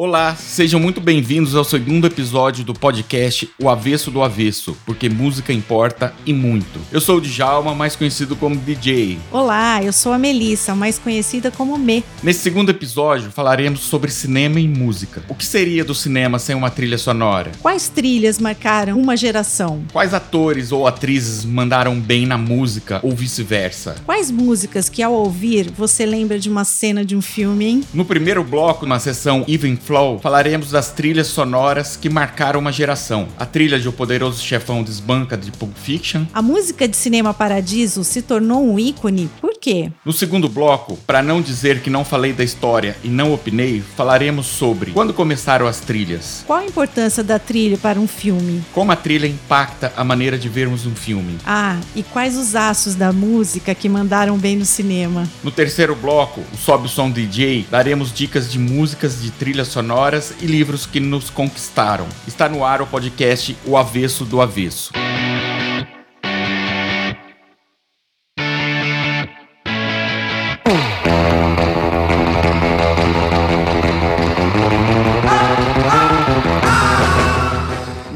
Olá, sejam muito bem-vindos ao segundo episódio do podcast O Avesso do Avesso, porque música importa e muito. Eu sou o Djalma, mais conhecido como DJ. Olá, eu sou a Melissa, mais conhecida como Me. Nesse segundo episódio falaremos sobre cinema e música. O que seria do cinema sem uma trilha sonora? Quais trilhas marcaram uma geração? Quais atores ou atrizes mandaram bem na música ou vice-versa? Quais músicas que ao ouvir você lembra de uma cena de um filme, hein? No primeiro bloco, na sessão Even Flow, falaremos das trilhas sonoras que marcaram uma geração. A trilha de O Poderoso Chefão Desbanca de Pulp Fiction. A música de Cinema Paradiso se tornou um ícone, por quê? No segundo bloco, para não dizer que não falei da história e não opinei, falaremos sobre quando começaram as trilhas. Qual a importância da trilha para um filme? Como a trilha impacta a maneira de vermos um filme. Ah, e quais os aços da música que mandaram bem no cinema? No terceiro bloco, o Sobe o Som DJ, daremos dicas de músicas de trilhas sonoras e livros que nos conquistaram. Está no ar o podcast O Avesso do Avesso.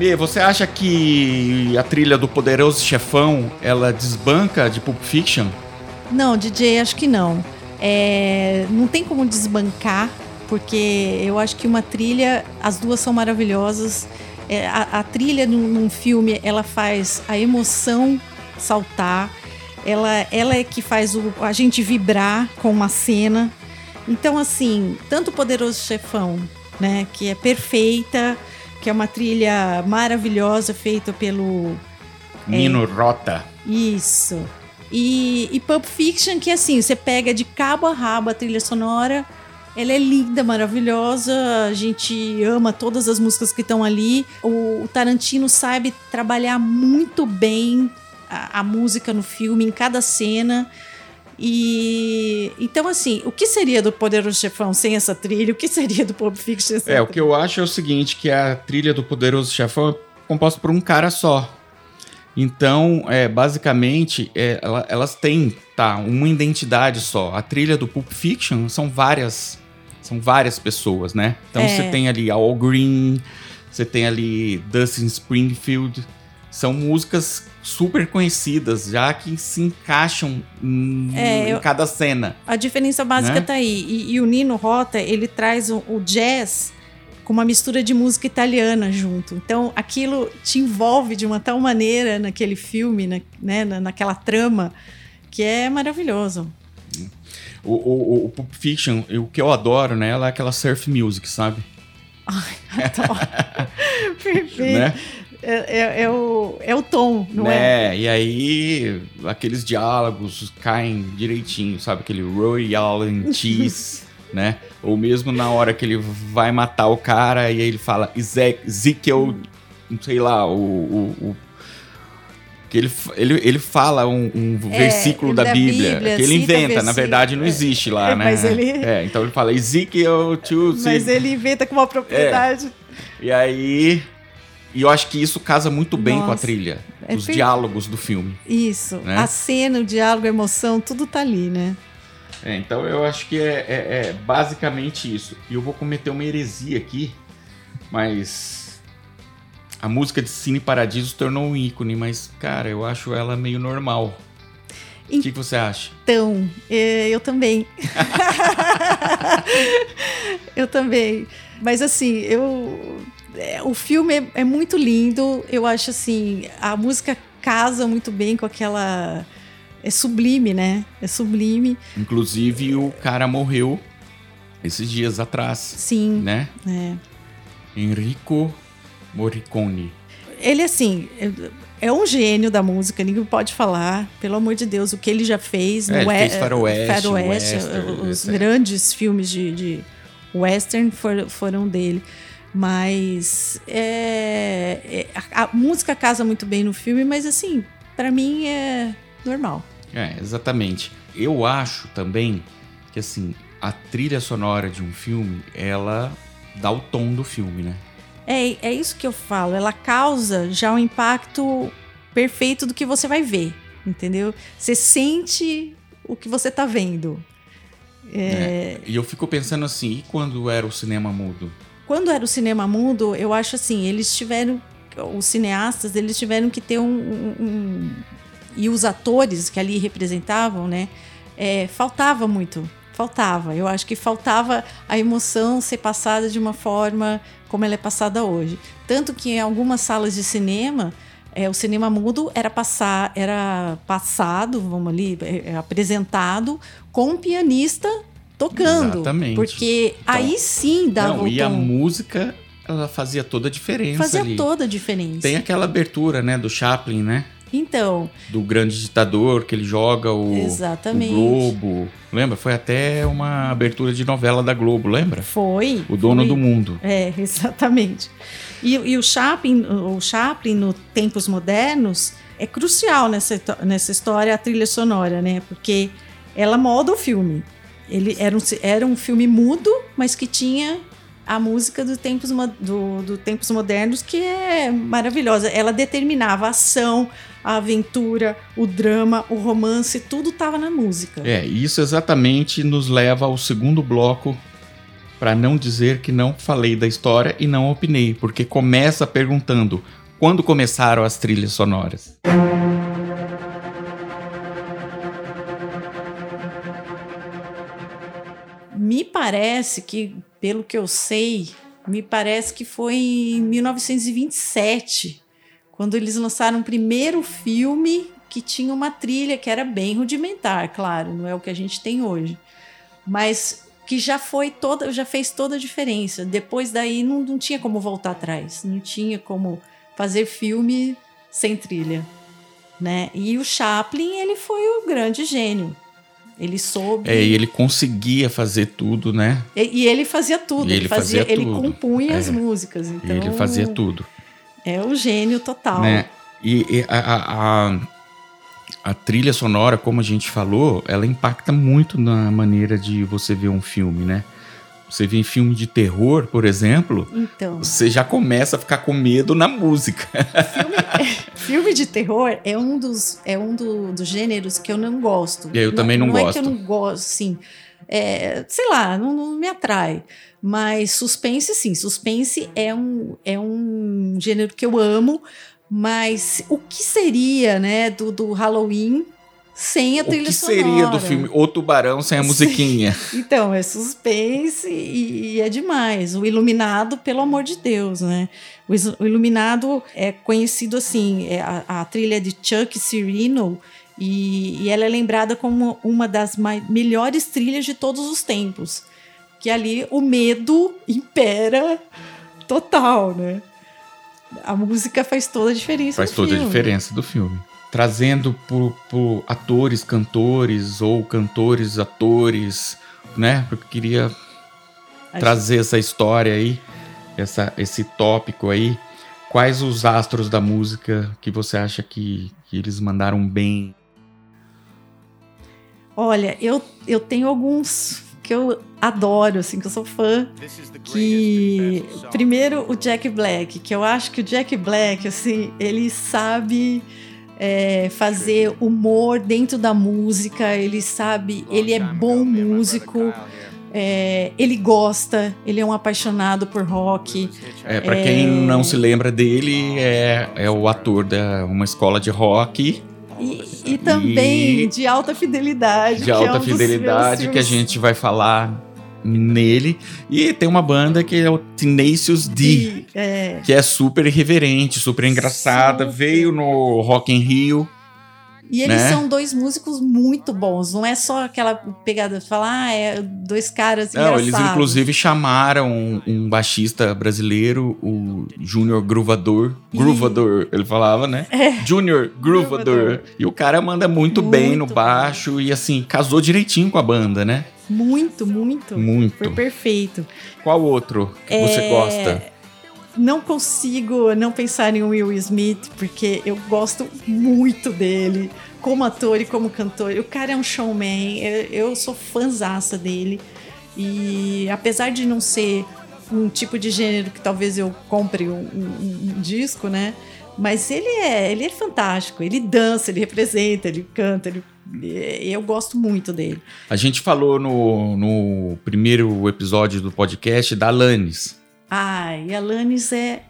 Me, você acha que a trilha do Poderoso Chefão ela desbanca de Pulp Fiction? Não, DJ, acho que não. É, não tem como desbancar, porque eu acho que uma trilha, as duas são maravilhosas. É, a, a, trilha num, num, filme, ela faz a emoção saltar, ela, ela é que faz o, a gente vibrar com uma cena. Então, assim, tanto o Poderoso Chefão, né, que é perfeita, que é uma trilha maravilhosa feita pelo Nino é, Rota. Isso. E, e Pulp Fiction, que assim, você pega de cabo a rabo a trilha sonora. Ela é linda, maravilhosa. A gente ama todas as músicas que estão ali. O, o, Tarantino sabe trabalhar muito bem a, a música no filme, em cada cena. E então, assim, o que seria do Poderoso Chefão sem essa trilha? O que seria do Pulp Fiction sem É, o que eu acho é o seguinte: que a trilha do Poderoso Chefão é composta por um cara só. Então, é, basicamente, é, ela, elas têm tá, uma identidade só. A trilha do Pulp Fiction são várias, são várias pessoas, né? Então É. você tem ali Al Green, você tem ali Dustin Springfield. São músicas super conhecidas, já que se encaixam em, É, em cada cena. A diferença básica Né? tá aí. E, e o Nino Rota, ele traz o, o jazz com uma mistura de música italiana junto. Então, aquilo te envolve de uma tal maneira naquele filme, na- né, na- naquela trama, que é maravilhoso. O, o, o- Pulp Fiction, o que eu adoro nela é aquela surf music, sabe? Ai, adoro. Perfeito. Né? É, é- é o, é o tom, não é? né? E aí, aqueles diálogos caem direitinho, sabe? Aquele Royal and Cheese, né? Ou mesmo na hora que ele vai matar o cara e aí ele fala Eze- Ezekiel, não sei lá, o. o- o- que ele, ele, ele fala um, um É, versículo da, da Bíblia, Bíblia, que ele inventa, na verdade não existe lá, É, né? mas ele- É, então ele fala Ezekiel to Mas ele inventa com uma propriedade. E aí. E eu acho que isso casa muito bem com a Nossa, trilha. é os per- diálogos do filme. Isso. Né? A cena, o diálogo, a emoção, tudo tá ali, né? É, então eu acho que é, é- é basicamente isso. E eu vou cometer uma heresia aqui, mas. A música de Cine Paradiso tornou um ícone, mas, cara, eu acho ela meio normal. O que, que você acha? Então, é, eu também. eu também. Mas assim, eu. é, o filme é, é muito lindo. Eu acho assim, a música casa muito bem com aquela. É sublime, né? É sublime. Inclusive, o cara morreu esses dias atrás, Sim. né? É. Enrico Morricone. Ele, assim, é, um gênio da música, ninguém pode falar. Pelo amor de Deus, o que ele já fez É, ele we- fez Faroeste, Faroeste, Western, os grandes filmes de, de western for- foram dele. Mas é, é, a, a música casa muito bem no filme, mas assim, pra mim é normal. É, exatamente. Eu acho também que, assim, a trilha sonora de um filme, ela dá o tom do filme, né? É, é isso que eu falo. Ela causa já um impacto perfeito do que você vai ver, entendeu? Você sente o que você tá vendo. É, E eu fico pensando assim, e quando era o cinema mudo? quando era o cinema mudo, eu acho assim, eles tiveram, os cineastas, eles tiveram que ter um, um, um e os atores que ali representavam, né? É, faltava muito, faltava. Eu acho que faltava a emoção ser passada de uma forma como ela é passada hoje. Tanto que em algumas salas de cinema é, o cinema mudo era passar, era passado, vamos ali, é, é apresentado com um pianista tocando. Exatamente. Porque então, aí sim dava não, o E a música, ela fazia toda a diferença Fazia ali. toda a diferença. Tem aquela abertura, né, do Chaplin, né? Então. Do grande ditador, que ele joga o, exatamente. o Globo. Lembra? Foi até uma abertura de novela da Globo, lembra? Foi. O dono foi. do mundo. É, exatamente. E, e, o Chaplin, o Chaplin, no Tempos Modernos, é crucial nessa, nessa história a trilha sonora, né? Porque ela molda o filme. Ele era um, era um filme mudo, mas que tinha a música do Tempos, do, do Tempos Modernos, que é maravilhosa. Ela determinava a ação, a aventura, o drama, o romance, tudo estava na música. É, isso exatamente nos leva ao segundo bloco, para não dizer que não falei da história e não opinei, porque começa perguntando quando começaram as trilhas sonoras. Me parece que, pelo que eu sei, me parece que foi em 1927 quando eles lançaram o primeiro filme que tinha uma trilha que era bem rudimentar, claro, não é o que a gente tem hoje, mas que já foi toda, já fez toda a diferença. Depois daí não, não tinha como voltar atrás, não tinha como fazer filme sem trilha, né? E o Chaplin ele foi o grande gênio. Ele soube. É, e ele conseguia fazer tudo, né? E, e ele fazia tudo. E ele, fazia, fazia tudo. Ele compunha é. as músicas. Então, e ele fazia tudo. É o gênio total. Né? E, e a, a, a, trilha sonora, como a gente falou, ela impacta muito na maneira de você ver um filme, né? Você vê em filme de terror, por exemplo, então, você já começa a ficar com medo na música. Filme, filme de terror é um dos, é um do, dos gêneros que eu não gosto. E eu também não, não gosto. Não é que eu não gosto, sim. É, sei lá, não, não me atrai. Mas suspense, sim. Suspense é um, é um gênero que eu amo. Mas o que seria, né, do, do Halloween sem a trilha sonora? O que seria do filme O Tubarão sem a musiquinha? então, é suspense e, e, é demais. O Iluminado, pelo amor de Deus, né? O, o Iluminado é conhecido assim, é a, a, trilha de Chuck Cirino e, e, ela é lembrada como uma das melhores trilhas de todos os tempos. Que ali o medo impera total, né? A música faz toda a diferença. Faz toda filme. a diferença do filme trazendo por, por, atores, cantores ou cantores, atores, né? Porque eu queria Acho... trazer essa história aí, essa, esse tópico aí. Quais os astros da música que você acha que, que eles mandaram bem? Olha, eu, eu tenho alguns que eu adoro, assim, que eu sou fã. Que primeiro o Jack Black, que eu acho que o Jack Black, assim, ele sabe é, fazer humor dentro da música, ele sabe, ele é bom músico. É, ele gosta, ele é um apaixonado por rock. É, para é... quem não se lembra dele, é, é o ator de uma escola de rock. E, e também e... de alta fidelidade. De alta é um fidelidade que a gente vai falar nele. E tem uma banda que é o Tenacious D, é. que é super irreverente, super engraçada. Veio no Rock in Rio. E eles né? são dois músicos muito bons. Não é só aquela pegada de falar, ah, é dois caras Não, eles inclusive chamaram um, um baixista brasileiro, o Junior Groovador. Groovador, ele falava, né? É. Junior Groovador. E o cara manda muito, muito bem no baixo bom. e assim, casou direitinho com a banda, né? Muito, muito. Muito. Foi perfeito. Qual outro que é... você gosta? Não consigo não pensar em Will Smith, porque eu gosto muito dele, como ator e como cantor. O cara é um showman, eu, sou fãzaça dele. E apesar de não ser um tipo de gênero que talvez eu compre um, um, um disco, né? Mas ele é, ele é fantástico. Ele dança, ele representa, ele canta, ele eu gosto muito dele. A gente falou no, no primeiro episódio do podcast da Alanis. Ai, Alanis é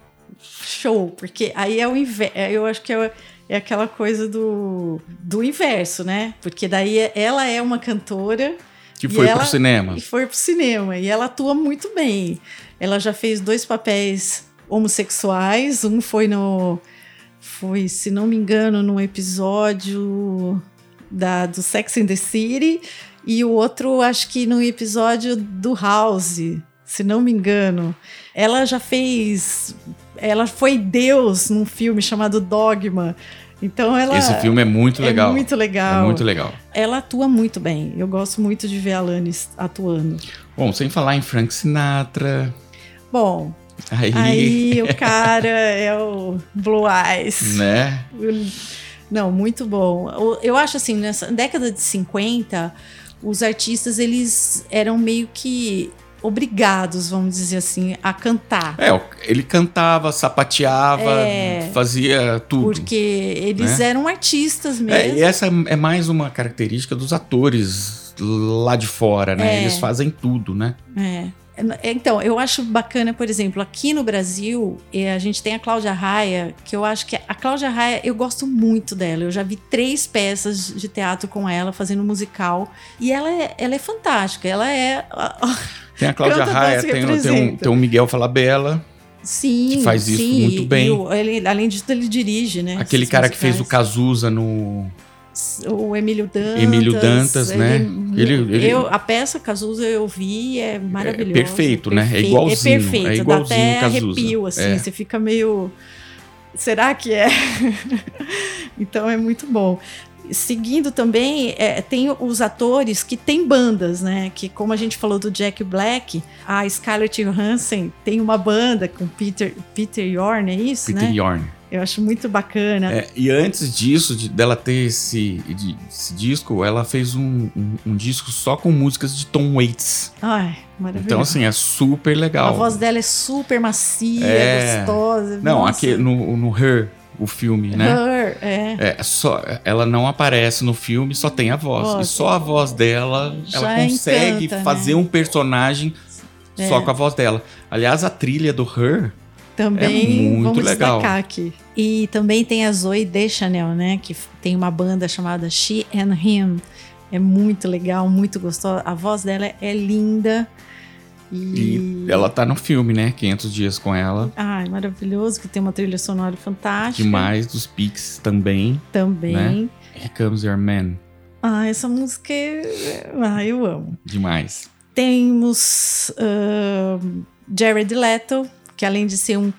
show, porque aí é o inverso. Eu acho que é, é aquela coisa do, do inverso, né? Porque daí ela é uma cantora. Que foi ela, pro cinema. E foi pro cinema. E ela atua muito bem. Ela já fez dois papéis homossexuais. Um foi no. Foi, se não me engano, num episódio da, do Sex and the City. E o outro, acho que no episódio do House, se não me engano. Ela já fez. Ela foi Deus num filme chamado Dogma. Então ela. Esse filme é muito legal. É muito legal. É muito legal. Ela atua muito bem. Eu gosto muito de ver a Alanis atuando. Bom, sem falar em Frank Sinatra. Bom. Aí, aí o cara é o Blue Eyes. Né? Não, muito bom. Eu acho assim, nessa década de 50, os artistas eles eram meio que obrigados, vamos dizer assim, a cantar. É, ele cantava, sapateava, é, fazia tudo. Porque eles né? eram artistas mesmo. É, e essa é mais uma característica dos atores lá de fora, né? É. Eles fazem tudo, né? É. Então, eu acho bacana, por exemplo, aqui no Brasil, a gente tem a Cláudia Raia, que eu acho que a Cláudia Raia, eu gosto muito dela. Eu já vi três peças de teatro com ela, fazendo musical. E ela é, ela é fantástica. Ela é. Tem a Cláudia Raia, tem, tem, um, tem o Miguel Falabella. Sim, que faz isso sim, muito bem. O, ele, além disso, ele dirige, né? Aquele cara musicais. que fez o Cazuza no. O Emílio Dantas. Emílio Dantas, ele, né? Ele, ele, eu, a peça Cazuza eu vi, é maravilhosa. É perfeito, né? É igualzinho. É perfeito, é igualzinho dá até Cazuza. arrepio, assim. É. Você fica meio. Será que é? então é muito bom seguindo também, é, tem os atores que têm bandas, né? Que como a gente falou do Jack Black, a Scarlett Johansson tem uma banda com Peter, Peter Yorn, é isso, Peter né? Yorn. Eu acho muito bacana. É, e antes disso, de, dela ter esse, de, esse disco, ela fez um, um, um, disco só com músicas de Tom Waits. Ai, maravilhoso. Então, assim, é super legal. A voz dela é super macia, é... gostosa. Não, Nossa. aqui no, no Her, o filme, né? Her, é. é. só, ela não aparece no filme, só tem a voz. E só a voz dela, Já ela consegue encanta, fazer né? um personagem É. só com a voz dela. Aliás, a trilha do Her Também É vamos legal. destacar aqui. E também tem a Zoe Deschanel, né? Que tem uma banda chamada She and Him. É muito legal, muito gostosa. A voz dela é linda. E, e ela tá no filme, né? 500 dias com ela. Ai, maravilhoso, que tem uma trilha sonora fantástica. Demais dos Pix também. Também. Né? Here Comes Your Man. Ah, essa música. Ah, eu amo. Demais. Temos uh, Jared Leto, que além de ser um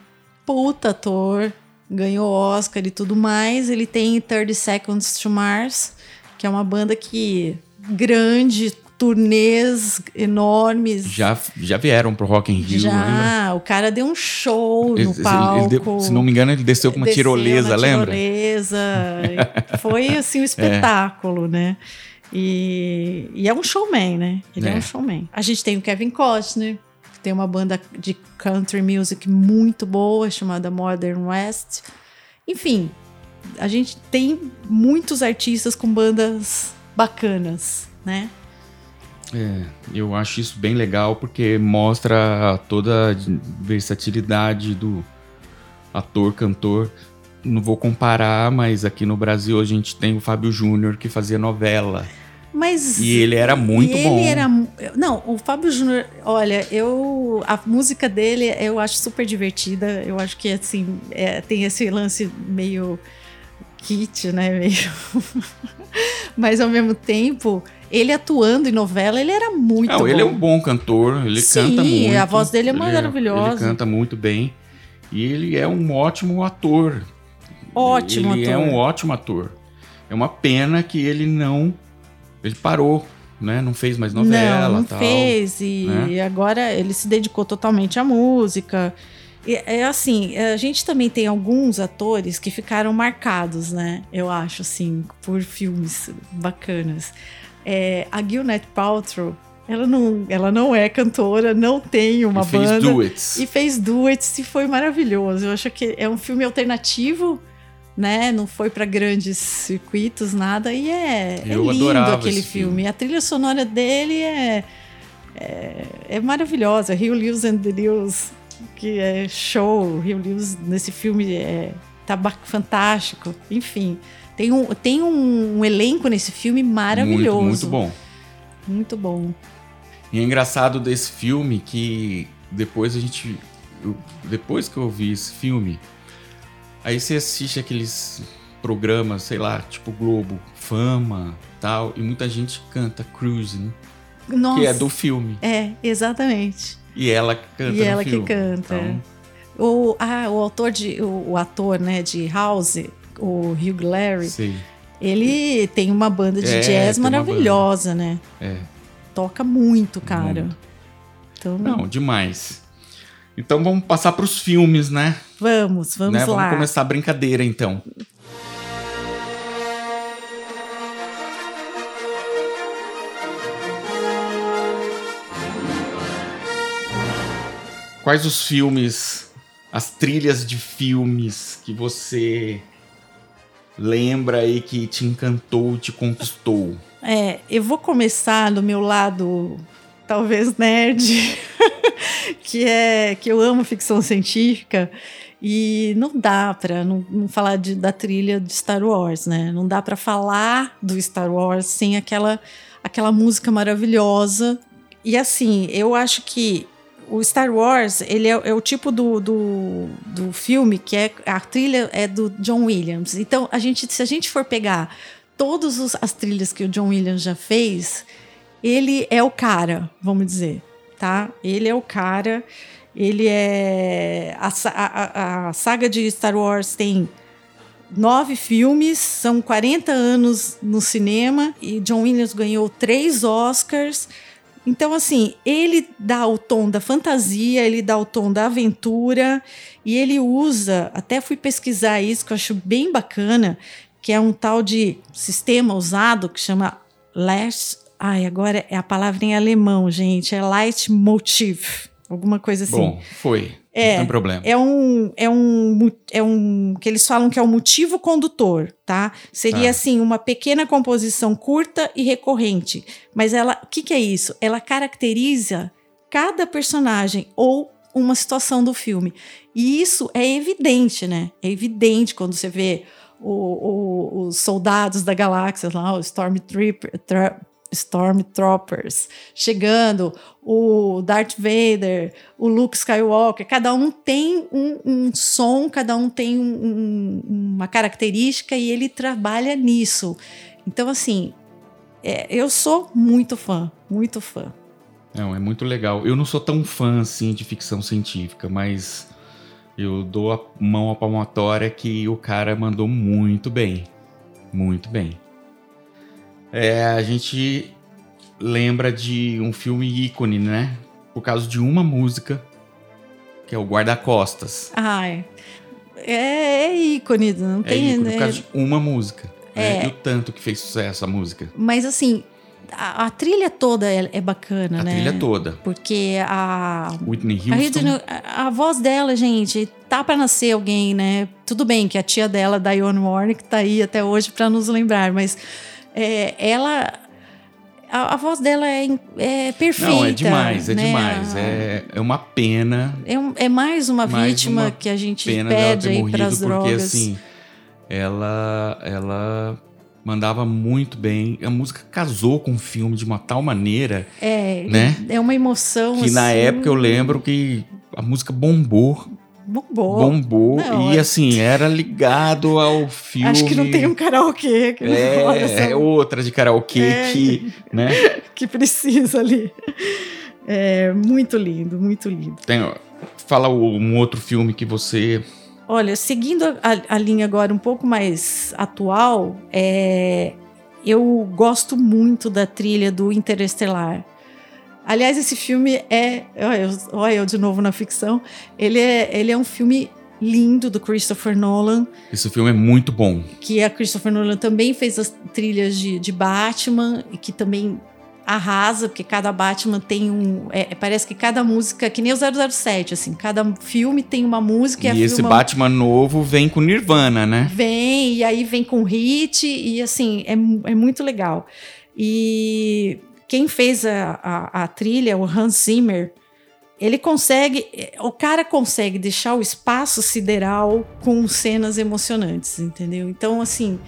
puta ator, ganhou Oscar e tudo mais, ele tem 30 Seconds to Mars, que é uma banda que grande, turnês enormes. Já, já vieram pro Rock in Rio, Já, lembra? o cara deu um show no Ele- ele palco. deu- se não me engano, ele desceu com uma Desceu tirolesa, na lembra? tirolesa. Foi assim um espetáculo, né? E, e é um showman, né? Ele é. É. um showman. A gente tem o Kevin Costner, tem uma banda de country music muito boa, chamada Modern West. Enfim, a gente tem muitos artistas com bandas bacanas, né? É, eu acho isso bem legal porque mostra toda a versatilidade do ator, cantor. Não vou comparar, mas aqui no Brasil a gente tem o Fábio Júnior que fazia novela. Mas E ele era muito ele bom. Era, mu- não, o Fábio Júnior, olha, eu a música dele eu acho super divertida. Eu acho que assim é, tem esse lance meio kit, né? Meio... Mas ao mesmo tempo, ele atuando em novela, ele era muito Não, bom. ele é um bom cantor, ele Sim, canta muito. a voz dele é ele maravilhosa. Ele canta muito bem. E ele é um ótimo ator. Ótimo ele ator. é um ótimo ator. É uma pena que ele não. Ele parou, né? Não fez mais novela. não, não tal. fez e né? agora ele se dedicou totalmente à música. E, é assim, a gente também tem alguns atores que ficaram marcados, né? Eu acho assim, por filmes bacanas. É, a Gwyneth Paltrow, ela não, ela não é cantora, não tem uma fez banda duets. e fez duets e foi maravilhoso. Eu acho que é um filme alternativo, né? Não foi para grandes circuitos, nada. E é, é lindo aquele filme. filme. A trilha sonora dele é, é, é maravilhosa. Rio Lewis and the News que é show. Rio Lewis nesse filme é, tá fantástico. Enfim, tem um, tem um, um elenco nesse filme maravilhoso. Muito, muito bom. Muito bom. E é engraçado desse filme que depois a gente. Eu, depois que eu vi esse filme, aí você assiste aqueles programas, sei lá, tipo Globo, Fama tal, e muita gente canta Cruising, Nossa, que é do filme. É, exatamente. E ela canta E ela filme. que canta. Então, O, ah, o autor de. O, o ator, né, de House, o Hugh Larry, sei. ele tem uma banda de É, jazz maravilhosa, né? É. Toca muito, cara. Muito. Então, Não, demais. Então vamos passar para os filmes, né? Vamos, vamos né? lá. Vamos começar a brincadeira, então. Quais os filmes, as trilhas de filmes que você lembra aí que te encantou, te conquistou? É, eu vou começar do meu lado, talvez nerd, que é que eu amo ficção científica e não dá para não, não falar de, da trilha de Star Wars, né? Não dá para falar do Star Wars sem aquela aquela música maravilhosa. E assim, eu acho que o Star Wars, ele é, é o tipo do, do, do filme que é a trilha é do John Williams. Então, a gente, se a gente for pegar todas as trilhas que o John Williams já fez, ele é o cara, vamos dizer, tá? Ele é o cara. Ele é a, a- a- saga de Star Wars tem nove filmes, são 40 anos no cinema e John Williams ganhou três Oscars. Então, assim, ele dá o tom da fantasia, ele dá o tom da aventura e ele usa, até fui pesquisar isso, que eu acho bem bacana, que é um tal de sistema usado que chama Last. Ai, agora é a palavra em alemão, gente, é Leitmotiv, alguma coisa assim. Bom, foi. É, não problema. É um, é um, é um que eles falam que é um motivo condutor, tá? Seria Tá. assim uma pequena composição curta e recorrente, mas ela, o que, que é isso? Ela caracteriza cada personagem ou uma situação do filme. E isso é evidente, né? É evidente quando você vê o- o- os soldados da galáxia lá, os Stormtrooper, Stormtroopers chegando, o Darth Vader, o Luke Skywalker, cada um tem um, um som, cada um tem um- um- uma característica e ele trabalha nisso. Então, assim, é, eu sou muito fã, muito fã. Não, é muito legal. Eu não sou tão fã assim de ficção científica, mas eu dou a mão à palmatória que o cara mandou muito bem. Muito bem. É, a gente lembra de um filme ícone, né? Por causa de uma música, que é o Guarda-Costas. Ai, é, é ícone, não É tem. ícone né? por causa de uma música. né? É. E o tanto que fez sucesso a música. Mas assim, a, a trilha toda é, é bacana, A né? trilha toda. Porque a, Whitney A, Houston. Whitney- a- a voz dela, gente, tá pra nascer alguém, né? Tudo bem que a tia dela, Dionne Warwick, tá aí até hoje pra nos lembrar, mas é, ela. A, a voz dela é, é perfeita. Não, é demais, é né? demais. É, é uma pena É, um- é mais uma Mais vítima uma que a gente pede aí pras porque drogas. assim, ela, ela mandava muito bem. A música casou com o filme de uma tal maneira é, né? é uma emoção. que na assim, época eu lembro que a música bombou, Bombou. bombou Não, e é- assim, era ligado ao filme. Acho que não tem um karaokê que, É, é outra de karaokê É. que, né? que precisa ali. É muito lindo, muito lindo. Tem, ó, fala um outro filme que você Olha, seguindo a, a linha agora um pouco mais atual, é, eu gosto muito da trilha do Interestelar. Aliás, esse filme é. Olha eu, olha eu de novo na ficção. Ele é, ele é um filme lindo do Christopher Nolan, esse filme é muito bom. que a Christopher Nolan também fez as trilhas de, de Batman, e que também arrasa, porque cada Batman tem um. é, parece que cada música, que nem o 007, assim, cada filme tem uma música E, a esse filma- Batman novo vem com Nirvana, né? Vem, e aí vem com hit, e assim, é, é muito legal. E quem fez a, a, a trilha, o Hans Zimmer, ele consegue, o cara consegue deixar o espaço sideral com cenas emocionantes, entendeu? Então, assim,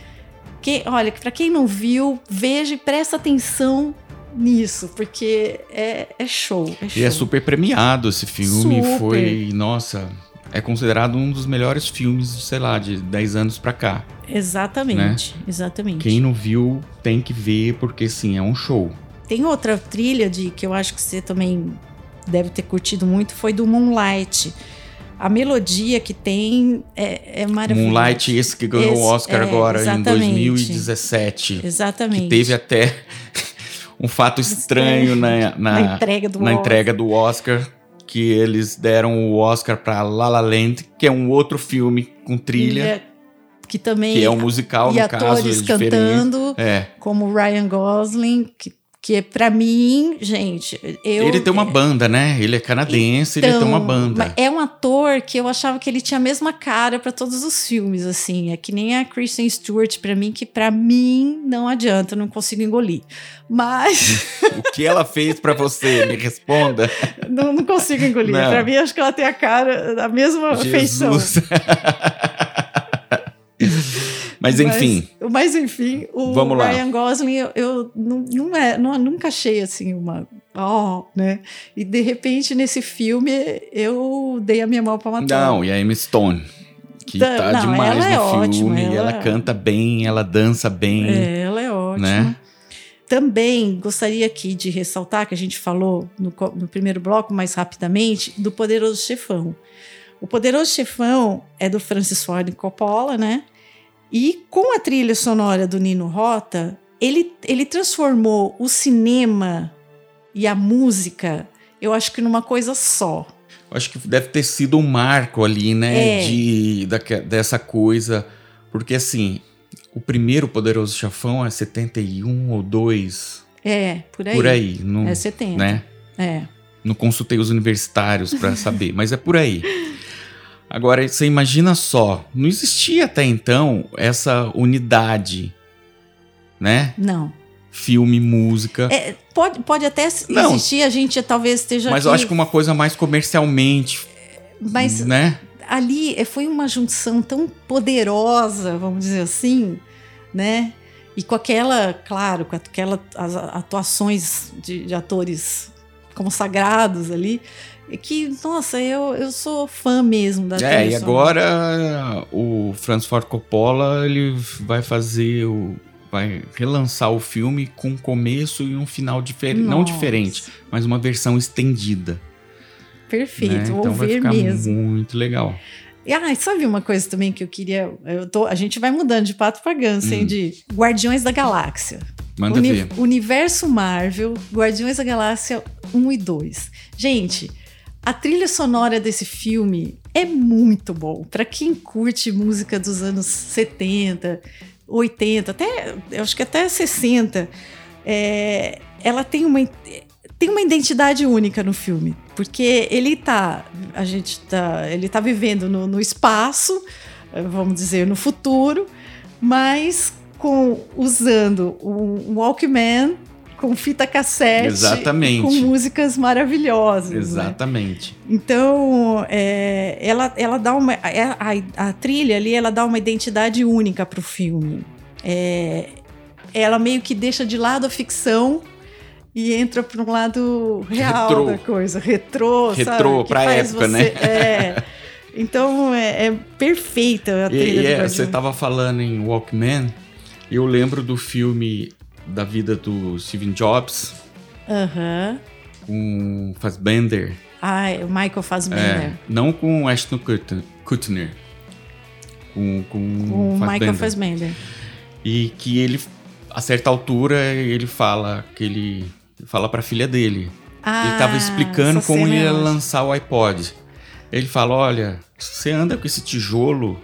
que, olha, para quem não viu, veja e presta atenção nisso, porque é, é, show, é show. E é super premiado esse filme, super. foi, nossa, é considerado um dos melhores filmes, sei lá, de 10 anos pra cá. Exatamente, né? exatamente. Quem não viu tem que ver, porque sim, é um show. Tem outra trilha de que eu acho que você também deve ter curtido muito, foi do Moonlight. A melodia que tem é, é maravilhosa. Moonlight, esse que ganhou o Oscar é, agora exatamente. em 2017. Exatamente. Que teve até um fato estranho na, na, na, entrega, do na entrega do Oscar que eles deram o Oscar para La La Land, que é um outro filme com trilha. É, que também que é um musical e no atores caso, cantando, é. como Ryan Gosling, que que para mim, gente, eu Ele tem uma banda, né? Ele é canadense, então, ele tem uma então, banda. É um ator que eu achava que ele tinha a mesma cara para todos os filmes, assim, é que nem a Kristen Stewart para mim, que para mim não adianta, eu não consigo engolir. Mas o que ela fez para você? Me responda. Não, não consigo engolir. Para mim acho que ela tem a cara a mesma Jesus. feição. Mas enfim. Mas, mas enfim, o Vamos Ryan lá. Gosling, eu, eu não, não, é, não, nunca achei assim uma. Ó, oh, né? E de repente, nesse filme, eu dei a minha mão pra matar. Não, e a Emma Stone. Que da, tá não, demais no é filme. Ótima, ela... ela canta bem, ela dança bem. É, ela é ótima. Né? Também gostaria aqui de ressaltar que a gente falou no, no primeiro bloco, mais rapidamente, do Poderoso Chefão. O Poderoso Chefão é do Francis Ford Coppola, né? E com a trilha sonora do Nino Rota, ele, ele transformou o cinema e a música, eu acho que numa coisa só. Acho que deve ter sido um marco ali, né? É. De, da, dessa coisa. Porque assim, o primeiro Poderoso Chafão é 71 ou 2. É, por aí. Por aí. Não, é 70. Né? É. Não consultei os universitários para saber, mas é por aí. Agora, você imagina só, não existia até então essa unidade, né? Não. Filme, música. É, pode, pode até não, existir, a gente talvez esteja. Mas aqui... eu acho que uma coisa mais comercialmente. Mas né? ali é, foi uma junção tão poderosa, vamos dizer assim, né? E com aquela, claro, com aquela as atuações de, de atores consagrados ali que, nossa, eu, eu sou fã mesmo da É, e agora o Francis Ford Coppola, ele vai fazer o vai relançar o filme com um começo e um final diferente, não diferente, mas uma versão estendida. Perfeito, né? então vai ficar mesmo. muito legal. E ah, sabe uma coisa também que eu queria, eu tô, a gente vai mudando de pato para ganso, hum. hein, de Guardiões da Galáxia. Manda Uni ver. Universo Marvel, Guardiões da Galáxia 1 e 2. Gente, a trilha sonora desse filme é muito bom. Para quem curte música dos anos 70, 80, até eu acho que até 60, é, ela tem uma tem uma identidade única no filme, porque ele tá a gente tá ele tá vivendo no, no espaço, vamos dizer no futuro, mas com usando um, Walkman com fita cassete. Exatamente. Com músicas maravilhosas. Né? Exatamente. Né? Então, é, ela, ela dá uma. É, a, a, trilha ali, ela dá uma identidade única para o filme. É, ela meio que deixa de lado a ficção e entra para um lado real Retrô. da coisa. Retrô, Retrô, para época, você, né? É. Então é, é, perfeita a trilha. E, é, você estava falando em Walkman, eu lembro do filme da vida do Steven Jobs. Aham. Com Fassbender. Ah, o Michael Fassbender. É, não com Ashton Kutcher. Com, com, com o Michael Fassbender. E que ele, a certa altura, ele fala que ele fala para a filha dele. Ah, ele estava explicando como ele ia lançar o iPod. Ele fala: Olha, você anda com esse tijolo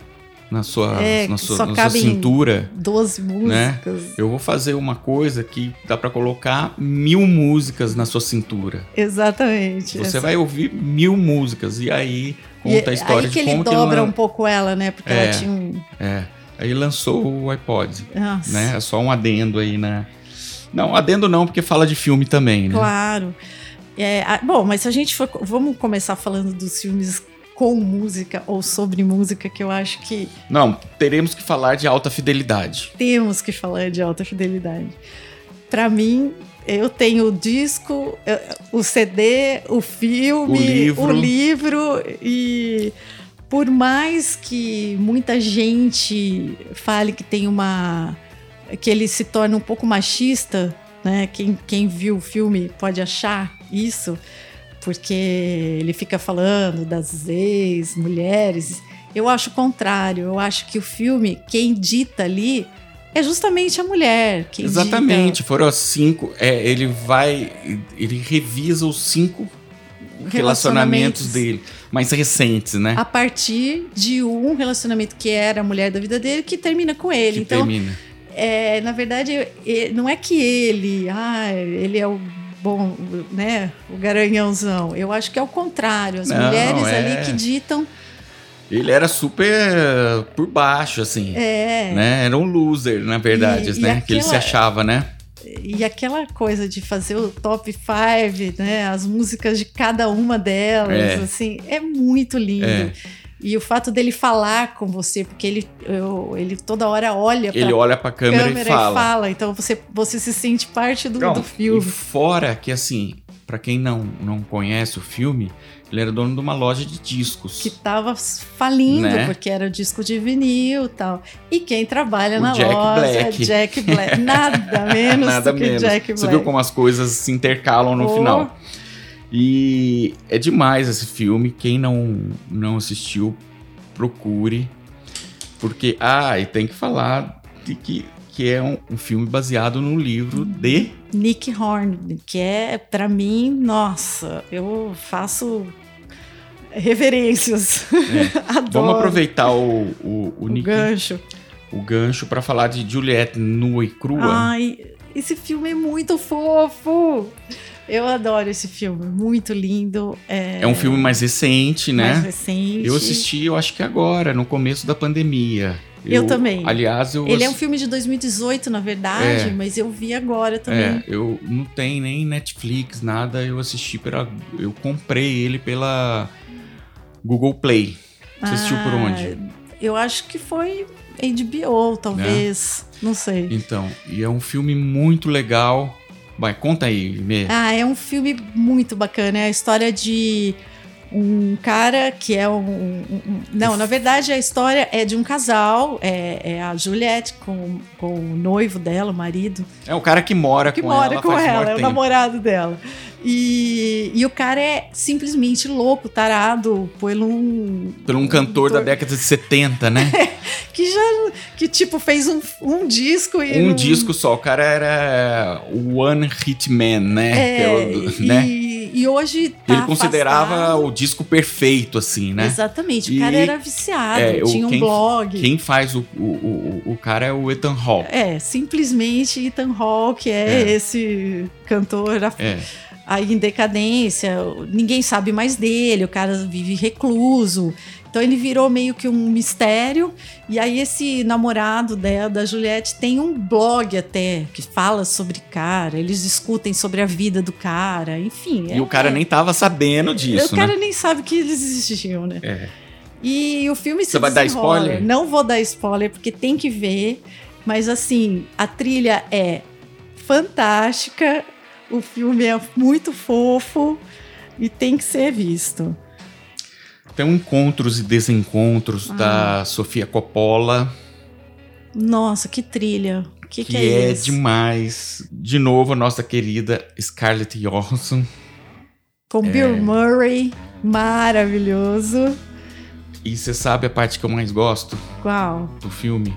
na sua, é, na sua, na sua cintura. 12 músicas. Né? Eu vou fazer uma coisa que dá para colocar mil músicas na sua cintura. Exatamente. Você essa. vai ouvir mil músicas e aí conta e a história aí que de ele dobra um pouco ela, né? Porque é, ela tinha um... É. Aí lançou o iPod. Nossa. Né? É só um adendo aí, né? Não, adendo não, porque fala de filme também, né? Claro. É, bom, mas se a gente for. Vamos começar falando dos filmes com música ou sobre música, que eu acho que Não, teremos que falar de alta fidelidade. temos que falar de alta fidelidade. Pra mim, eu tenho o disco, o CD, o filme, O livro. o livro e por mais que muita gente fale que tem uma que ele se torna um pouco machista, né? Quem, quem viu o filme pode achar isso, porque ele fica falando das ex-mulheres. Eu acho o contrário. Eu acho que o filme, quem dita ali é justamente a mulher. Quem Exatamente, foram as cinco. É, ele vai. Ele revisa os cinco dita relacionamentos dele, mais recentes, né? A partir de um relacionamento que era a mulher da vida dele que termina com ele. que então, termina. é, na verdade, não é que ele, ah, ele é o bom, né, o garanhãozão. Eu acho que é o contrário. As Não, mulheres é. ali que ditam. Ele era super por baixo, assim. É, Né? Era um loser, na verdade, E- e né? Que ele se aquela- achava, né? E aquela coisa de fazer o top 5, né? As músicas de cada uma delas, É. assim, é muito lindo. É. E o fato dele falar com você, porque ele, eu- ele toda hora olha pra Ele olha pra câmera, câmera e fala. Então você, você se sente parte do, Não, do E filme. fora que, assim, pra quem não, não conhece o filme, ele era dono de uma loja de discos. Que tava falindo, Né? porque era disco de vinil e tal. E quem trabalha O na Jack loja Black. é Jack Black. Nada menos Nada do que menos. Jack Você Black. viu como as coisas se intercalam no Oh. final. E é demais esse filme. Quem não, não assistiu, procure. Porque, ah, e tem que falar de que, que é um, um filme baseado num livro de. Nick Horn, que é, pra mim, nossa, eu faço reverências. Adoro É. Vamos aproveitar o, o, o, o Nick- gancho. o gancho para falar de Juliette nua e crua. Ai, esse filme é muito fofo. Eu adoro esse filme, muito lindo. É, É um filme mais recente, né? mais recente. Eu assisti, eu acho que agora, no começo da pandemia. Eu também. Aliás, eu Ele é um filme de 2018, na verdade, É. mas eu vi agora também. É, eu não tem nem Netflix, nada. Eu assisti pela. Eu comprei ele pela Google Play. Você assistiu por Ah, onde? Eu acho que foi HBO, talvez. Não sei. Então, e é um filme muito legal. Vai, conta aí, Mê. Ah, é um filme muito bacana. É a história de um cara que é um. um- um- não, na verdade a história é de um casal. É, é a Juliette com, com o noivo dela, o marido, É o cara que mora que com mora ela com faz ela, maior é o tempo. namorado dela. E, e o cara é simplesmente louco, tarado, por um. Por um cantor da por- década de 70, né? Que já. Que tipo, fez um, um disco e. um não- disco só. O cara era o One Hit Man, né? É, é o- e, né? e hoje. Tá Ele considerava afastado. o disco perfeito, assim, né? Exatamente, E- o cara era viciado, é, o- tinha um quem- blog. Quem faz o, o, o, o cara é o Ethan Hawke. É, simplesmente Ethan Hawke é, É. esse cantor a- É. aí em decadência, ninguém sabe mais dele, o cara vive recluso. Então ele virou meio que um mistério. E aí esse namorado dela, da Juliette, tem um blog até que fala sobre cara. Eles discutem sobre a vida do cara, enfim. E o cara nem tava sabendo disso, O cara né? nem sabe que eles existiam, né? É. E o filme se Você vai dar spoiler? Não vou dar spoiler, porque tem que ver. Mas assim, a trilha é fantástica. O filme é muito fofo e tem que ser visto. Tem encontros e desencontros Ah. da Sofia Coppola, Nossa, que trilha. O que, que, que é, é, isso? demais. De novo, a nossa querida Scarlett Johansson. Com É. Bill Murray, maravilhoso. E você sabe a parte que eu mais gosto Qual? do filme?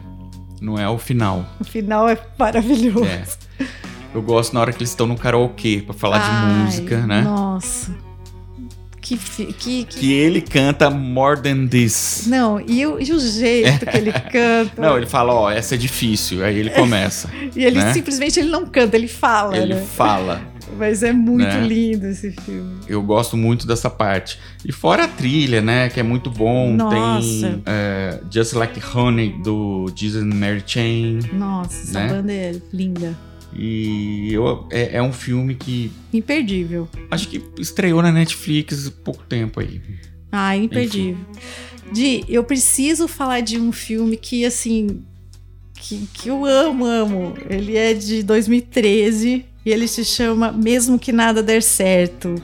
Não é o final. O final é maravilhoso. É. Eu gosto na hora que eles estão no karaokê pra falar de Ai, música, né? Nossa. Que, que, que Que ele canta More Than This. Não, e o, e o jeito que ele canta. Não, ele fala, ó, essa é difícil. Aí ele começa. e ele né? simplesmente ele não canta, ele fala, ele né? fala. Mas é muito Né? lindo esse filme. Eu gosto muito dessa parte. E fora a trilha, né? Que é muito bom. Nossa. Tem é, Just Like Honey, do Jesus and Mary Chain. Nossa, essa Né? banda é linda. E eu, é, é um filme que Imperdível. acho que estreou na Netflix há pouco tempo aí. Ah, imperdível. Di, eu preciso falar de um filme que, assim, que, que eu amo, amo. Ele é de 2013 e ele se chama Mesmo Que Nada Der Certo.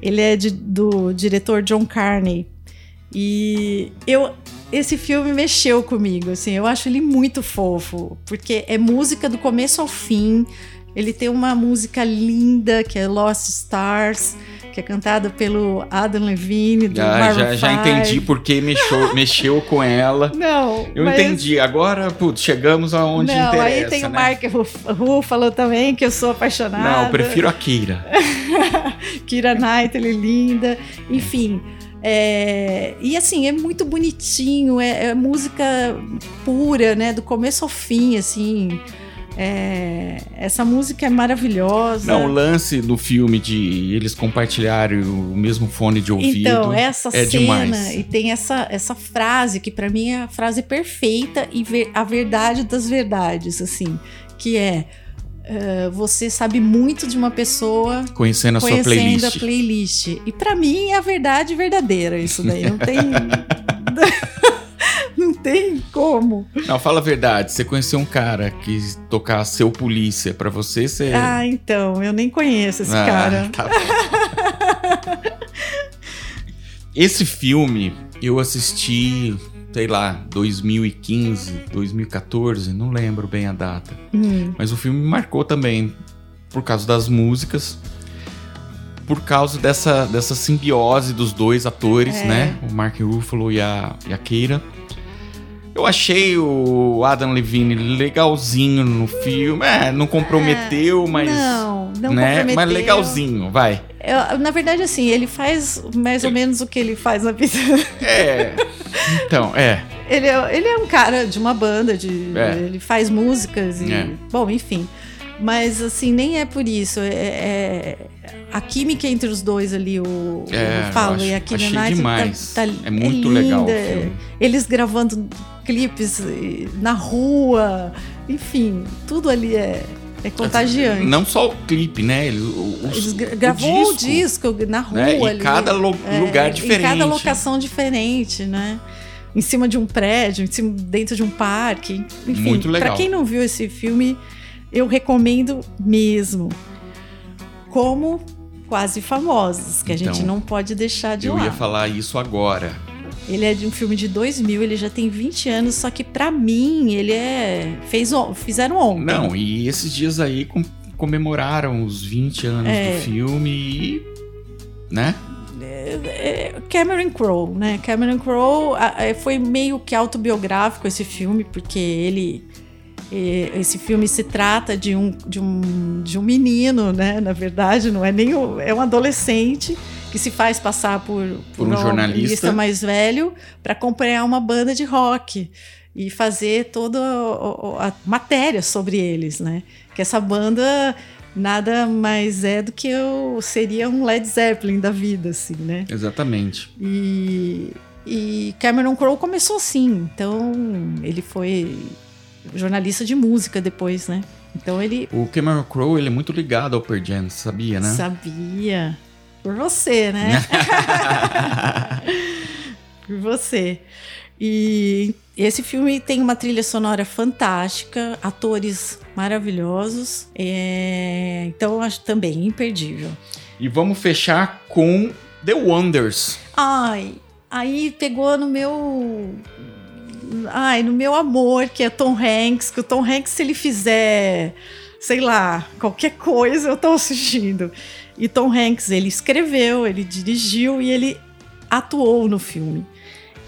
Ele é de- do diretor John Carney. E eu esse filme mexeu comigo, assim, eu acho ele muito fofo, porque é música do começo ao fim. Ele tem uma música linda que é Lost Stars, que é cantada pelo Adam Levine do Maroon já, já 5. entendi porque mexeu, mexeu com ela. Não, Eu mas- entendi. Agora, putz, chegamos aonde Não, interessa, aí tem o né? Mark Ruf- Ruffalo também, que eu sou apaixonada. Não, eu prefiro a Keira. Kira Knightley, linda. Enfim. É, E assim, é muito bonitinho, é, é música pura, né? Do começo ao fim, assim. É, Essa música é maravilhosa. Não, o lance do filme de eles compartilharem o mesmo fone de ouvido. Então, essa é cena demais. e tem essa, essa frase que pra mim é a frase perfeita e ver- a verdade das verdades, assim, que é eh, você sabe muito de uma pessoa Conhecendo a sua conhecendo playlist. a playlist. E pra mim é a verdade verdadeira isso daí, não tem não tem como. Não, fala a verdade. Você conheceu um cara que tocar seu polícia pra você, você. Ah, então, eu nem conheço esse Ah, cara. tá bom. Esse filme eu assisti, sei lá, 2015, 2014, não lembro bem a data. Hum, Mas o filme me marcou também por causa das músicas, por causa dessa, dessa simbiose dos dois atores, É. né? O Mark Ruffalo e a, e a Keira. Eu achei o Adam Levine legalzinho no filme. É, não comprometeu, mas. não, não né? comprometeu. Mas legalzinho, vai. Eu- na verdade, assim, ele faz mais ou menos o que ele faz na vida. É. Então, é. Ele é, ele é um cara de uma banda, de, É. ele faz músicas e. É. Bom, enfim. Mas assim, nem é por isso. É, é- a química entre os dois ali, o, É, o Falo eu e a Keira Knightley. Tá, tá- É muito linda. legal. Eles gravando clipes na rua, enfim, tudo ali é, é contagiante. Não só o clipe, né? Eles gra- o gravou o disco, na rua né? E ali. cada lo- É, lugar diferente. Em cada locação diferente, né? Em cima de um prédio, em cima, dentro de um parque. Enfim, Muito legal. Pra quem não viu esse filme, eu recomendo mesmo. Como Quase Famosos, que a gente Então, não pode deixar de Eu lado. ia falar isso agora. Ele é de um filme de 2000, ele já tem 20 anos, só que pra mim ele é fez fizeram ontem. Não, e esses dias aí com- comemoraram os 20 anos É. do filme e. Né? É, Cameron Crowe, né? Cameron Crowe a- foi meio que autobiográfico esse filme, porque ele. É, Esse filme se trata de um, de um, de um menino, né? Na verdade, não é nem. o- é um adolescente que se faz passar por, Por um jornalista. mais velho para acompanhar uma banda de rock e fazer toda a, matéria sobre eles, né? Que essa banda nada mais é do que o, seria um Led Zeppelin da vida, assim, né? Exatamente. E, e Cameron Crowe começou assim, então ele foi jornalista de música depois, né? Então ele O Cameron Crowe, ele é muito ligado ao Pearl Jam, sabia, né? sabia por você, né? por você. E esse filme tem uma trilha sonora fantástica, atores maravilhosos, é, então eu acho também imperdível. e vamos fechar com The Wonders. Ai, aí pegou no meu. Ai, no meu amor, que é Tom Hanks, que o Tom Hanks, se ele fizer, sei lá, qualquer coisa, eu tô assistindo. E Tom Hanks, ele escreveu, ele dirigiu e ele atuou no filme.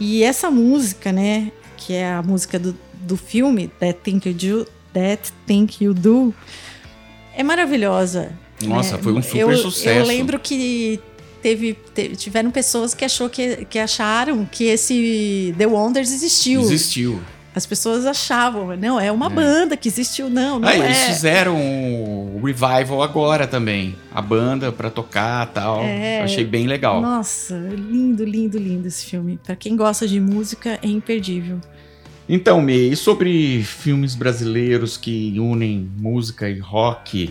E essa música, né, que é a música do, do filme, That Thing You Do, That Thing You Do, é maravilhosa. Nossa, É, foi um super eu, sucesso. Eu lembro que teve, te- tiveram pessoas que, achou que, que acharam que esse The Wonders existiu. Existiu. As pessoas achavam, não, é uma banda que existiu, não, não Ah, é. eles fizeram o revival agora também. A banda pra tocar e tal. É. Achei bem legal. Nossa, lindo, lindo, lindo esse filme. Pra quem gosta de música, é imperdível. Então, Mei, e sobre filmes brasileiros que unem música e rock,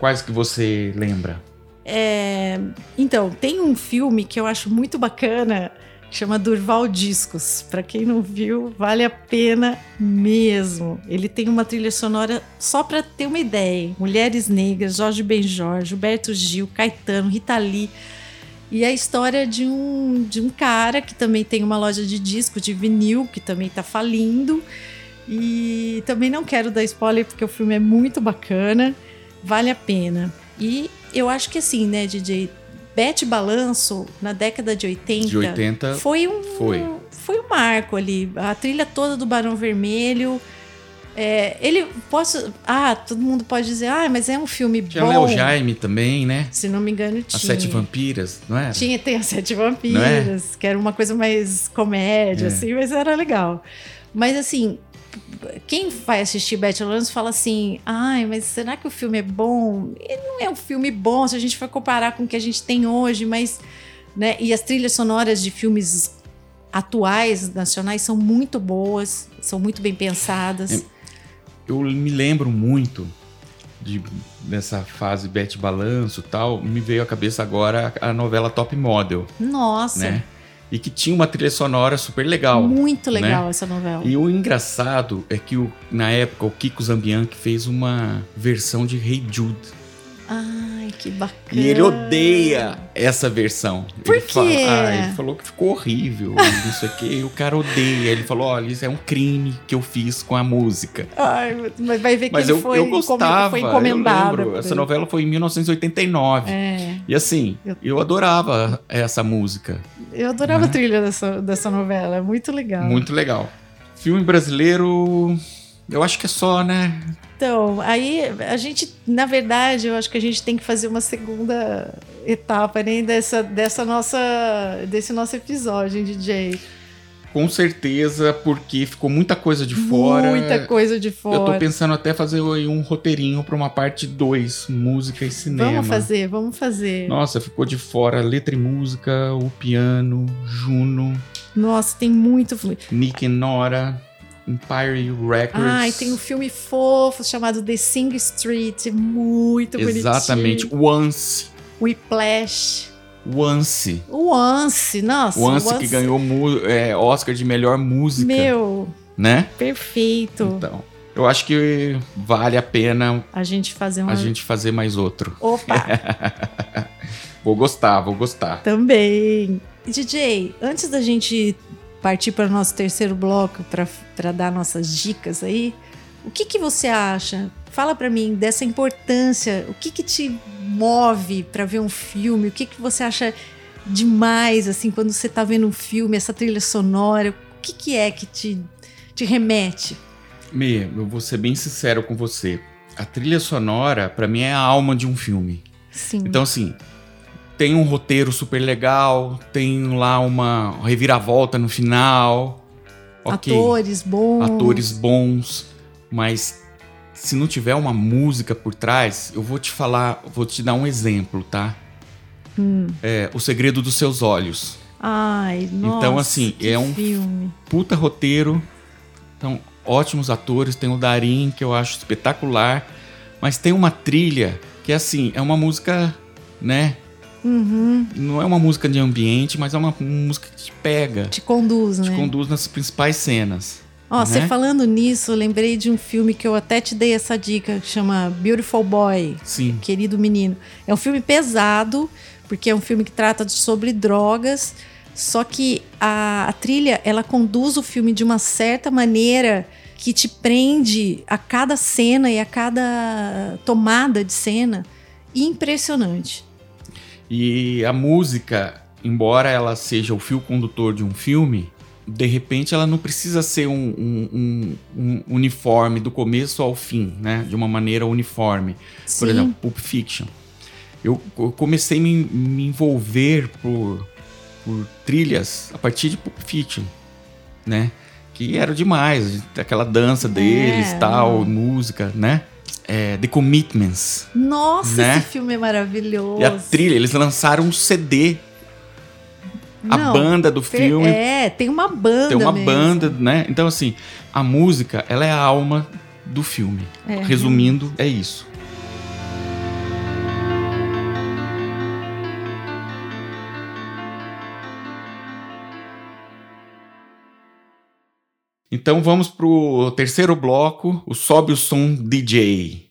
quais que você lembra? É, então, tem um filme que eu acho muito bacana, chama Durval Discos. Para quem não viu, vale a pena mesmo. Ele tem uma trilha sonora só para ter uma ideia. Mulheres Negras, Jorge Benjor, Gilberto Gil, Caetano, Rita Lee. E a história de um, de um cara que também tem uma loja de disco, de vinil, que também tá falindo. E também não quero dar spoiler porque o filme é muito bacana, vale a pena. E eu acho que assim, né, DJ? Bete Balanço, na década de 80, De 80 foi um, foi. foi um marco ali. A trilha toda do Barão Vermelho. é, ele posso. Ah, todo mundo pode dizer, ah, mas é um filme tinha bom. Léo Jaime também, né? Se não me engano, tinha. As Sete Vampiras, não é? Tinha, tem as Sete Vampiras, que era uma coisa mais comédia, É. assim, mas era legal. Mas assim, quem vai assistir Lawrence fala assim: ai, mas será que o filme é bom? Ele não é um filme bom se a gente for comparar com o que a gente tem hoje, mas. Né? E as trilhas sonoras de filmes atuais, nacionais, são muito boas, são muito bem pensadas. É, Eu me lembro muito de, dessa fase Bete Balanço e tal. Me veio à cabeça agora a novela Top Model, Nossa, né? E que tinha uma trilha sonora super legal. muito legal né? essa novela. E o engraçado é que o- na época o Kiko Zambianchi fez uma versão de Hey Jude. Ai, que bacana. E ele odeia essa versão. Por ele fala- quê? ah, ele falou que ficou horrível, isso aqui. O cara odeia. Ele falou: olha, isso é um crime que eu fiz com a música. Ai, mas vai ver que Mas ele eu, foi, eu gostava. foi encomendado. eu Essa novela foi em 1989. É, E assim, Eu- eu adorava essa música. eu adorava Né? a trilha dessa, dessa novela, é muito legal. Muito legal. Filme brasileiro. Eu acho que é só, né? Então, aí a gente, na verdade, eu acho que a gente tem que fazer uma segunda etapa né, dessa, dessa nossa, desse nosso episódio, hein, DJ. Com certeza, porque ficou muita coisa de fora. Muita coisa de Eu tô fora. pensando até fazer um roteirinho pra uma parte 2, música e cinema. Vamos fazer, vamos fazer. Nossa, ficou de fora letra e música, o piano, Juno, Nossa, tem muito. Nick e Nora, Empire Records. Ai, tem um filme fofo chamado The Sing Street, muito Exatamente, bonitinho. Once. Whiplash. Once. O Once, nossa. Once o que ganhou é, Oscar de melhor música, Meu, né? perfeito. Então, eu acho que vale a pena A gente fazer um. a gente fazer mais outro. Opa, Vou gostar, vou gostar. também. DJ, antes da gente partir para o nosso terceiro bloco para dar nossas dicas aí, o que, que você acha? Fala para mim dessa importância. O que, que te move para ver um filme? O que, que você acha demais assim quando você tá vendo um filme, essa trilha sonora? O que, que é que te, te remete? Me, eu vou ser bem sincero com você. A trilha sonora, pra mim, é a alma de um filme. Sim. Então, assim, tem um roteiro super legal, tem lá uma reviravolta no final. Ok. Atores bons. Atores bons, mas se não tiver uma música por trás, eu vou te falar, vou te dar um exemplo, tá? Hum. É O Segredo dos Seus Olhos. Ai, nossa. Então, assim, que é um filme. puta roteiro. São ótimos atores. Tem o Darim, que eu acho espetacular. Mas tem uma trilha que, assim, é uma música, né? Uhum. Não é uma música de ambiente, mas é uma música que te pega. Te conduz, Te né? conduz nas principais cenas. Ó, você né? falando nisso, eu lembrei de um filme que eu até te dei essa dica, que chama Beautiful Boy, Sim. Querido Menino. É um filme pesado, porque é um filme que trata sobre drogas, só que a, a trilha, ela conduz o filme de uma certa maneira que te prende a cada cena e a cada tomada de cena. Impressionante. E a música, embora ela seja o fio condutor de um filme, de repente ela não precisa ser um, um- um- um uniforme do começo ao fim, né? De uma maneira uniforme. Por Sim. exemplo, Pulp Fiction. Eu, eu comecei a me, me envolver por, por trilhas a partir de Pulp Fiction, né? Que era demais, aquela dança deles, É, tal, não. música, né? É, The Commitments. Nossa, Né? esse filme é maravilhoso. E a trilha, eles lançaram um CD a Não, banda do Tem- filme. É, tem uma banda. Tem uma mesmo. banda, né? Então, assim, a música, ela é a alma do filme. É. Resumindo, é isso. Então vamos pro terceiro bloco, o Sobe o Som DJ.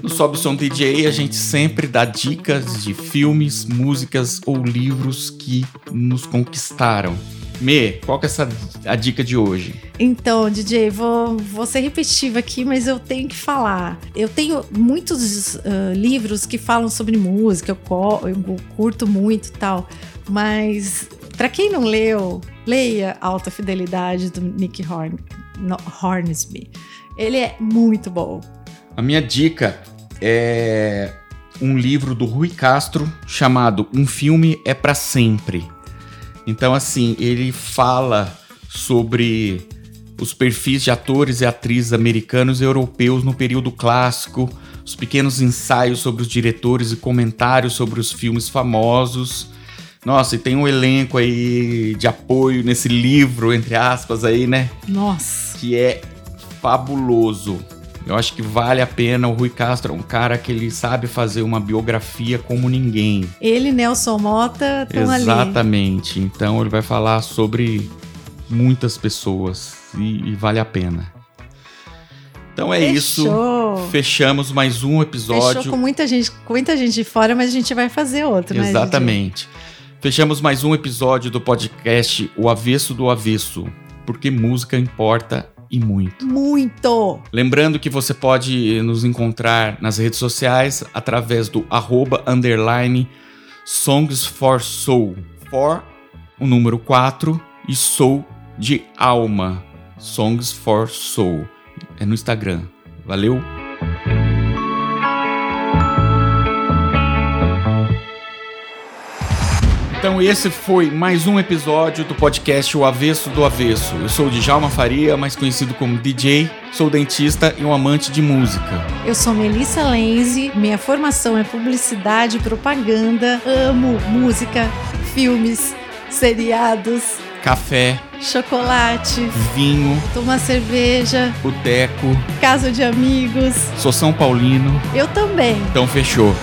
No Sobe o Som DJ a gente sempre dá dicas de filmes, músicas ou livros que nos conquistaram. Me, qual que é essa, a dica de hoje? Então, DJ, vou, vou ser repetitiva aqui, mas eu tenho que falar. Eu tenho muitos ah, livros que falam sobre música, eu, eu curto muito tal, mas para quem não leu, leia Alta Fidelidade do Nick Horn, no, Hornsby. Ele é muito bom. A minha dica é um livro do Rui Castro chamado Um Filme é para Sempre. Então, assim, ele fala sobre os perfis de atores e atrizes americanos e europeus no período clássico, os pequenos ensaios sobre os diretores e comentários sobre os filmes famosos. Nossa, e tem um elenco aí de apoio nesse livro, entre aspas, aí, né? Nossa. que é fabuloso. Eu acho que vale a pena. O Rui Castro é um cara que ele sabe fazer uma biografia como ninguém. Ele Nelson Mota estão ali. Exatamente. Então ele vai falar sobre muitas pessoas e, e vale a pena. Então é isso. Fechou. Fechamos mais um episódio. Fechou com muita gente, com muita gente de fora, mas a gente vai fazer outro, né? Fechamos mais um episódio do podcast O Avesso do Avesso, porque música importa e muito. Muito! Lembrando que você pode nos encontrar nas redes sociais através do arroba underline Songs for Soul. For o número 4 e Soul de alma. Songs for Soul. É no Instagram. Valeu? Então esse foi mais um episódio do podcast O Avesso do Avesso. Eu sou o Djalma Faria, mais conhecido como DJ, sou dentista e um amante de música. Eu sou Melissa Lenze, minha formação é publicidade e propaganda. Amo música, filmes, seriados, Café, chocolate, vinho, tomar cerveja, boteco, casa de amigos. sou São Paulino, Eu também. então fechou.